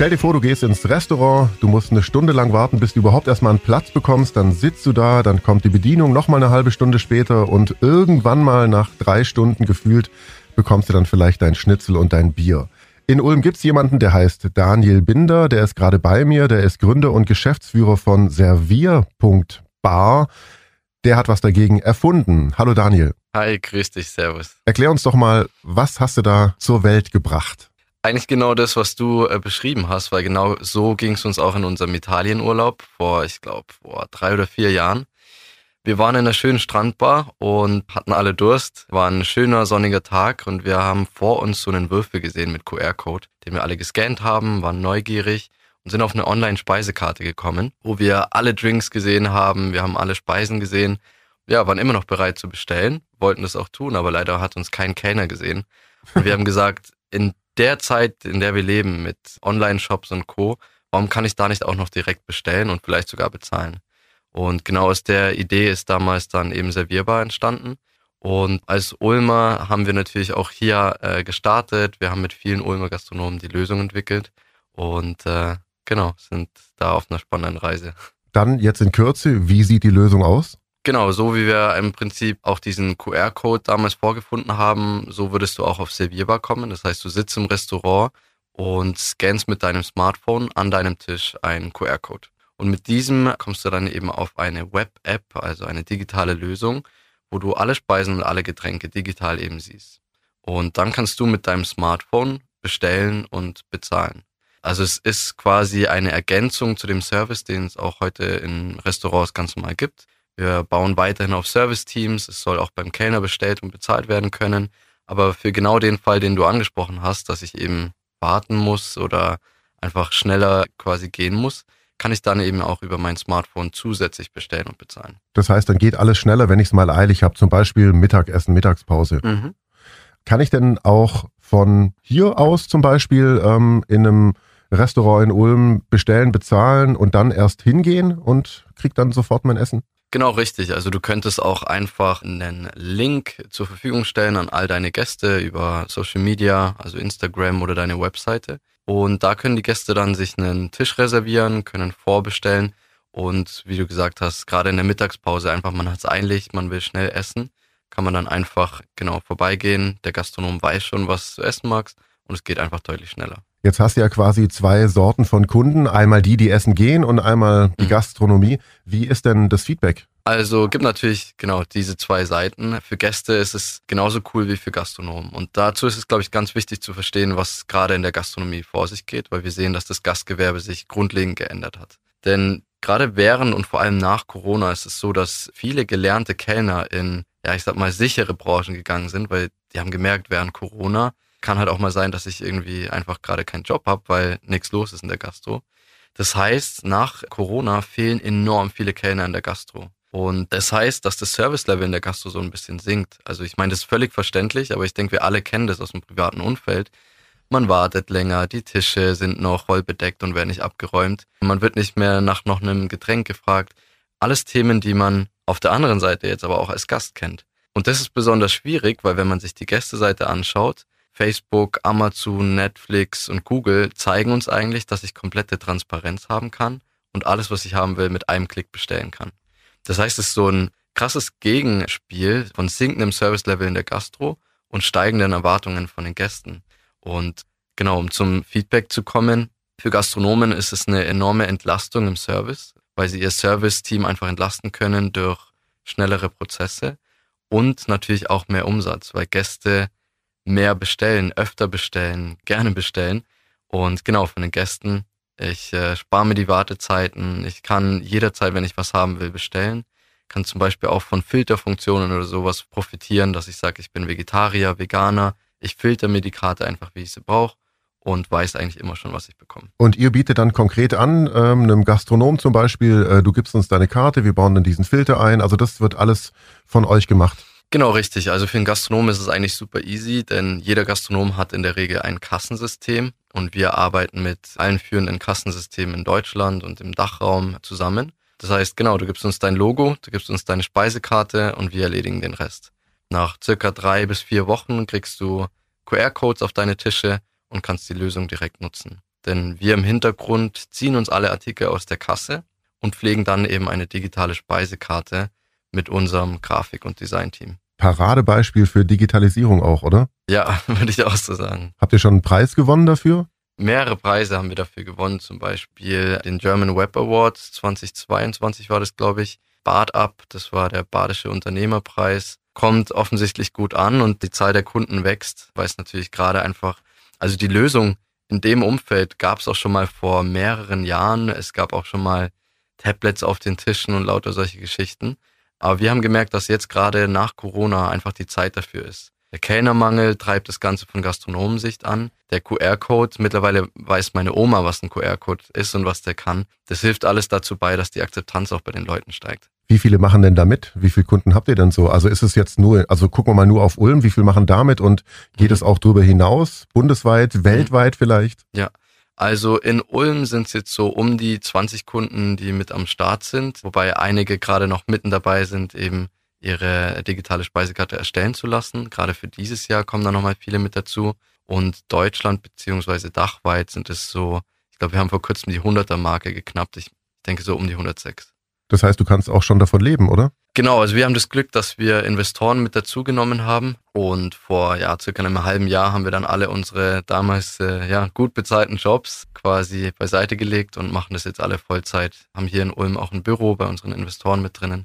Stell dir vor, du gehst ins Restaurant, du musst eine Stunde lang warten, bis du überhaupt erstmal einen Platz bekommst, dann sitzt du da, dann kommt die Bedienung nochmal eine halbe Stunde später und irgendwann mal nach drei Stunden gefühlt bekommst du dann vielleicht dein Schnitzel und dein Bier. In Ulm gibt's jemanden, der heißt Daniel Binder, der ist gerade bei mir, der ist Gründer und Geschäftsführer von Servier.bar. Der hat was dagegen erfunden. Hallo Daniel. Hi, grüß dich, servus. Erklär uns doch mal, was hast du da zur Welt gebracht? Eigentlich genau das, was du äh, beschrieben hast, weil genau so ging es uns auch in unserem Italienurlaub vor, ich glaube, vor drei oder vier Jahren. Wir waren in einer schönen Strandbar und hatten alle Durst. War ein schöner sonniger Tag und wir haben vor uns so einen Würfel gesehen mit QR-Code, den wir alle gescannt haben, waren neugierig und sind auf eine Online-Speisekarte gekommen, wo wir alle Drinks gesehen haben, wir haben alle Speisen gesehen. Ja, waren immer noch bereit zu bestellen, wollten das auch tun, aber leider hat uns kein Kellner gesehen. Und wir haben gesagt, in der Zeit, in der wir leben, mit Online-Shops und Co., warum kann ich da nicht auch noch direkt bestellen und vielleicht sogar bezahlen? Und genau aus der Idee ist damals dann eben Servierbar entstanden. Und als Ulmer haben wir natürlich auch hier äh, gestartet. Wir haben mit vielen Ulmer Gastronomen die Lösung entwickelt und äh, genau, sind da auf einer spannenden Reise. Dann jetzt in Kürze, wie sieht die Lösung aus? Genau, so wie wir im Prinzip auch diesen QR-Code damals vorgefunden haben, so würdest du auch auf Servierbar kommen. Das heißt, du sitzt im Restaurant und scannst mit deinem Smartphone an deinem Tisch einen QR-Code. Und mit diesem kommst du dann eben auf eine Web-App, also eine digitale Lösung, wo du alle Speisen und alle Getränke digital eben siehst. Und dann kannst du mit deinem Smartphone bestellen und bezahlen. Also es ist quasi eine Ergänzung zu dem Service, den es auch heute in Restaurants ganz normal gibt. Wir bauen weiterhin auf Service-Teams. Es soll auch beim Kellner bestellt und bezahlt werden können. Aber für genau den Fall, den du angesprochen hast, dass ich eben warten muss oder einfach schneller quasi gehen muss, kann ich dann eben auch über mein Smartphone zusätzlich bestellen und bezahlen. Das heißt, dann geht alles schneller, wenn ich es mal eilig habe, zum Beispiel Mittagessen, Mittagspause. Mhm. Kann ich denn auch von hier aus zum Beispiel ähm, in einem Restaurant in Ulm bestellen, bezahlen und dann erst hingehen und krieg dann sofort mein Essen? Genau richtig. Also du könntest auch einfach einen Link zur Verfügung stellen an all deine Gäste über Social Media, also Instagram oder deine Webseite. Und da können die Gäste dann sich einen Tisch reservieren, können vorbestellen und wie du gesagt hast, gerade in der Mittagspause einfach, man hat es eilig, man will schnell essen, kann man dann einfach genau vorbeigehen. Der Gastronom weiß schon, was du essen magst und es geht einfach deutlich schneller. Jetzt hast du ja quasi zwei Sorten von Kunden, einmal die, die essen gehen und einmal die mhm. Gastronomie. Wie ist denn das Feedback? Also gibt natürlich genau diese zwei Seiten. Für Gäste ist es genauso cool wie für Gastronomen. Und dazu ist es, glaube ich, ganz wichtig zu verstehen, was gerade in der Gastronomie vor sich geht, weil wir sehen, dass das Gastgewerbe sich grundlegend geändert hat. Denn gerade während und vor allem nach Corona ist es so, dass viele gelernte Kellner in, ja, ich sag mal, sichere Branchen gegangen sind, weil die haben gemerkt, während Corona kann halt auch mal sein, dass ich irgendwie einfach gerade keinen Job habe, weil nichts los ist in der Gastro. Das heißt, nach Corona fehlen enorm viele Kellner in der Gastro. Und das heißt, dass das Service-Level in der Gastro so ein bisschen sinkt. Also ich meine, das ist völlig verständlich, aber ich denke, wir alle kennen das aus dem privaten Umfeld. Man wartet länger, die Tische sind noch voll bedeckt und werden nicht abgeräumt. Man wird nicht mehr nach noch einem Getränk gefragt. Alles Themen, die man auf der anderen Seite jetzt aber auch als Gast kennt. Und das ist besonders schwierig, weil wenn man sich die Gästeseite anschaut, Facebook, Amazon, Netflix und Google zeigen uns eigentlich, dass ich komplette Transparenz haben kann und alles, was ich haben will, mit einem Klick bestellen kann. Das heißt, es ist so ein krasses Gegenspiel von sinkendem Service-Level in der Gastro und steigenden Erwartungen von den Gästen. Und genau, um zum Feedback zu kommen, für Gastronomen ist es eine enorme Entlastung im Service, weil sie ihr Service-Team einfach entlasten können durch schnellere Prozesse und natürlich auch mehr Umsatz, weil Gäste mehr bestellen, öfter bestellen, gerne bestellen. Und genau, von den Gästen ich äh, spare mir die Wartezeiten. Ich kann jederzeit, wenn ich was haben will, bestellen. Kann zum Beispiel auch von Filterfunktionen oder sowas profitieren, dass ich sage, ich bin Vegetarier, Veganer. Ich filter mir die Karte einfach, wie ich sie brauche und weiß eigentlich immer schon, was ich bekomme. Und ihr bietet dann konkret an, ähm, einem Gastronom zum Beispiel, äh, du gibst uns deine Karte, wir bauen dann diesen Filter ein. Also das wird alles von euch gemacht. Genau, richtig. Also für einen Gastronom ist es eigentlich super easy, denn jeder Gastronom hat in der Regel ein Kassensystem und wir arbeiten mit allen führenden Kassensystemen in Deutschland und im Dachraum zusammen. Das heißt, genau, du gibst uns dein Logo, du gibst uns deine Speisekarte und wir erledigen den Rest. Nach circa drei bis vier Wochen kriegst du QR-Codes auf deine Tische und kannst die Lösung direkt nutzen. Denn wir im Hintergrund ziehen uns alle Artikel aus der Kasse und pflegen dann eben eine digitale Speisekarte mit unserem Grafik- und Designteam. Paradebeispiel für Digitalisierung auch, oder? Ja, würde ich auch so sagen. Habt ihr schon einen Preis gewonnen dafür? Mehrere Preise haben wir dafür gewonnen, zum Beispiel den German Web Awards 2022 war das, glaube ich. Bad Up, das war der Badische Unternehmerpreis, kommt offensichtlich gut an und die Zahl der Kunden wächst, weil es natürlich gerade einfach, also die Lösung in dem Umfeld gab es auch schon mal vor mehreren Jahren. Es gab auch schon mal Tablets auf den Tischen und lauter solche Geschichten. Aber wir haben gemerkt, dass jetzt gerade nach Corona einfach die Zeit dafür ist. Der Kellnermangel treibt das Ganze von Gastronomensicht an. Der QR-Code, mittlerweile weiß meine Oma, was ein QR-Code ist und was der kann. Das hilft alles dazu bei, dass die Akzeptanz auch bei den Leuten steigt. Wie viele machen denn damit? Wie viele Kunden habt ihr denn so? Also ist es jetzt nur, also gucken wir mal nur auf Ulm, wie viele machen damit und geht mhm. es auch darüber hinaus, bundesweit, mhm. weltweit vielleicht? Ja, also in Ulm sind es jetzt so um die 20 Kunden, die mit am Start sind, wobei einige gerade noch mitten dabei sind, eben ihre digitale Speisekarte erstellen zu lassen. Gerade für dieses Jahr kommen da nochmal viele mit dazu. Und Deutschland beziehungsweise dachweit sind es so, ich glaube, wir haben vor kurzem die 100er-Marke geknappt. Ich denke so um die 106. Das heißt, du kannst auch schon davon leben, oder? Genau, also wir haben das Glück, dass wir Investoren mit dazugenommen haben und vor ja circa einem halben Jahr haben wir dann alle unsere damals äh, ja gut bezahlten Jobs quasi beiseite gelegt und machen das jetzt alle Vollzeit. Haben hier in Ulm auch ein Büro bei unseren Investoren mit drinnen.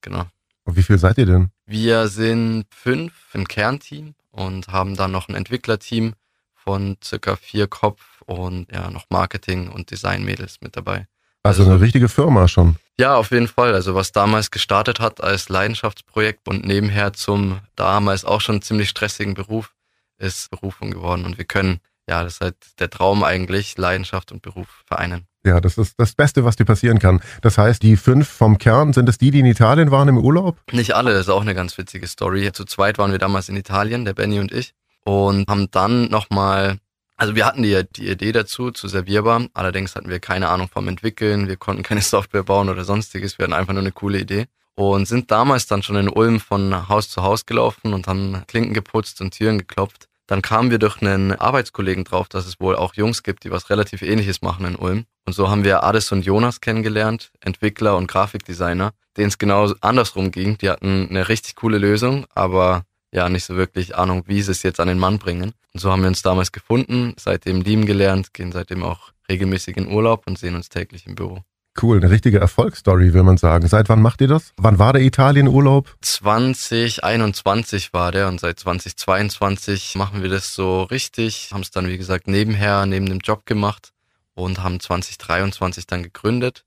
Genau. Und wie viel seid ihr denn? Wir sind fünf im Kernteam und haben dann noch ein Entwicklerteam von circa vier Kopf und ja, noch Marketing und Designmädels mit dabei. Also, eine richtige Firma schon. Ja, auf jeden Fall. Also was damals gestartet hat als Leidenschaftsprojekt und nebenher zum damals auch schon ziemlich stressigen Beruf ist Berufung geworden. Und wir können, ja, das ist halt der Traum eigentlich, Leidenschaft und Beruf vereinen. Ja, das ist das Beste, was dir passieren kann. Das heißt, die fünf vom Kern, sind es die, die in Italien waren im Urlaub? Nicht alle, das ist auch eine ganz witzige Story. Zu zweit waren wir damals in Italien, der Benny und ich, und haben dann nochmal, also wir hatten die, die Idee dazu, zu servierbar, allerdings hatten wir keine Ahnung vom Entwickeln, wir konnten keine Software bauen oder sonstiges, wir hatten einfach nur eine coole Idee. Und sind damals dann schon in Ulm von Haus zu Haus gelaufen und haben Klinken geputzt und Türen geklopft. Dann kamen wir durch einen Arbeitskollegen drauf, dass es wohl auch Jungs gibt, die was relativ ähnliches machen in Ulm. Und so haben wir Ades und Jonas kennengelernt, Entwickler und Grafikdesigner, denen es genau andersrum ging. Die hatten eine richtig coole Lösung, aber ja, nicht so wirklich Ahnung, wie sie es jetzt an den Mann bringen. Und so haben wir uns damals gefunden, seitdem lieben gelernt, gehen seitdem auch regelmäßig in Urlaub und sehen uns täglich im Büro. Cool, eine richtige Erfolgsstory, will man sagen. Seit wann macht ihr das? Wann war der Italienurlaub? 2021 war der und seit 2022 machen wir das so richtig. Haben es dann, wie gesagt, nebenher, neben dem Job gemacht und haben 2023 dann gegründet.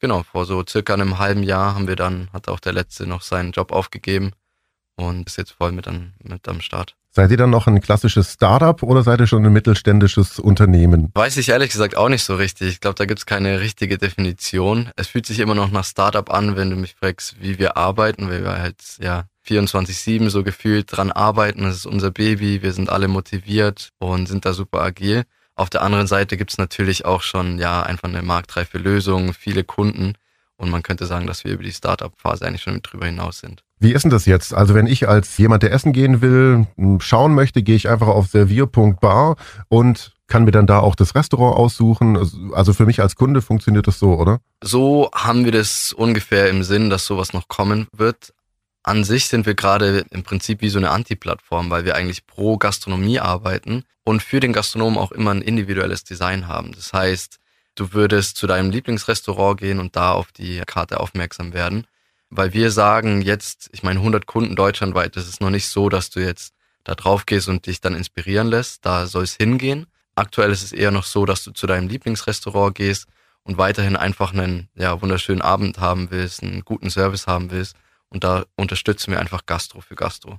Genau, vor so circa einem halben Jahr haben wir dann, hat auch der Letzte noch seinen Job aufgegeben und ist jetzt voll mit, an, mit am Start. Seid ihr dann noch ein klassisches Startup oder seid ihr schon ein mittelständisches Unternehmen? Weiß ich ehrlich gesagt auch nicht so richtig. Ich glaube, da gibt es keine richtige Definition. Es fühlt sich immer noch nach Startup an, wenn du mich fragst, wie wir arbeiten, weil wir halt ja 24-7 so gefühlt dran arbeiten. Das ist unser Baby, wir sind alle motiviert und sind da super agil. Auf der anderen Seite gibt es natürlich auch schon ja einfach eine marktreife Lösung, viele Kunden und man könnte sagen, dass wir über die Startup-Phase eigentlich schon drüber hinaus sind. Wie ist denn das jetzt? Also wenn ich als jemand, der essen gehen will, schauen möchte, gehe ich einfach auf servier.bar und kann mir dann da auch das Restaurant aussuchen. Also für mich als Kunde funktioniert das so, oder? So haben wir das ungefähr im Sinn, dass sowas noch kommen wird. An sich sind wir gerade im Prinzip wie so eine Anti-Plattform, weil wir eigentlich pro Gastronomie arbeiten und für den Gastronomen auch immer ein individuelles Design haben. Das heißt, du würdest zu deinem Lieblingsrestaurant gehen und da auf die Karte aufmerksam werden weil wir sagen jetzt, ich meine 100 Kunden deutschlandweit, das ist noch nicht so, dass du jetzt da drauf gehst und dich dann inspirieren lässt, da soll es hingehen. Aktuell ist es eher noch so, dass du zu deinem Lieblingsrestaurant gehst und weiterhin einfach einen ja, wunderschönen Abend haben willst, einen guten Service haben willst und da unterstützen wir einfach Gastro für Gastro.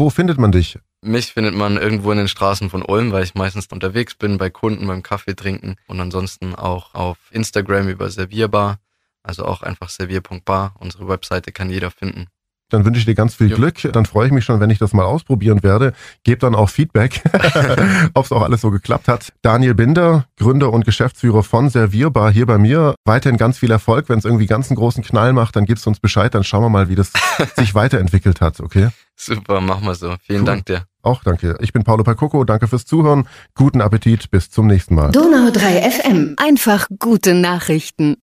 Wo findet man dich? Mich findet man irgendwo in den Straßen von Ulm, weil ich meistens unterwegs bin, bei Kunden, beim Kaffee trinken und ansonsten auch auf Instagram über Servierbar also auch einfach servier.bar. Unsere Webseite kann jeder finden. Dann wünsche ich dir ganz viel jo. Glück. Dann freue ich mich schon, wenn ich das mal ausprobieren werde. Gebe dann auch Feedback, ob es auch alles so geklappt hat. Daniel Binder, Gründer und Geschäftsführer von Servierbar hier bei mir. Weiterhin ganz viel Erfolg. Wenn es irgendwie ganz einen großen Knall macht, dann gibst du uns Bescheid. Dann schauen wir mal, wie das sich weiterentwickelt hat. Okay? Super, machen wir so. Vielen cool. Dank dir. Auch danke. Ich bin Paolo Percoco. Danke fürs Zuhören. Guten Appetit. Bis zum nächsten Mal. Donau 3 FM. Einfach gute Nachrichten.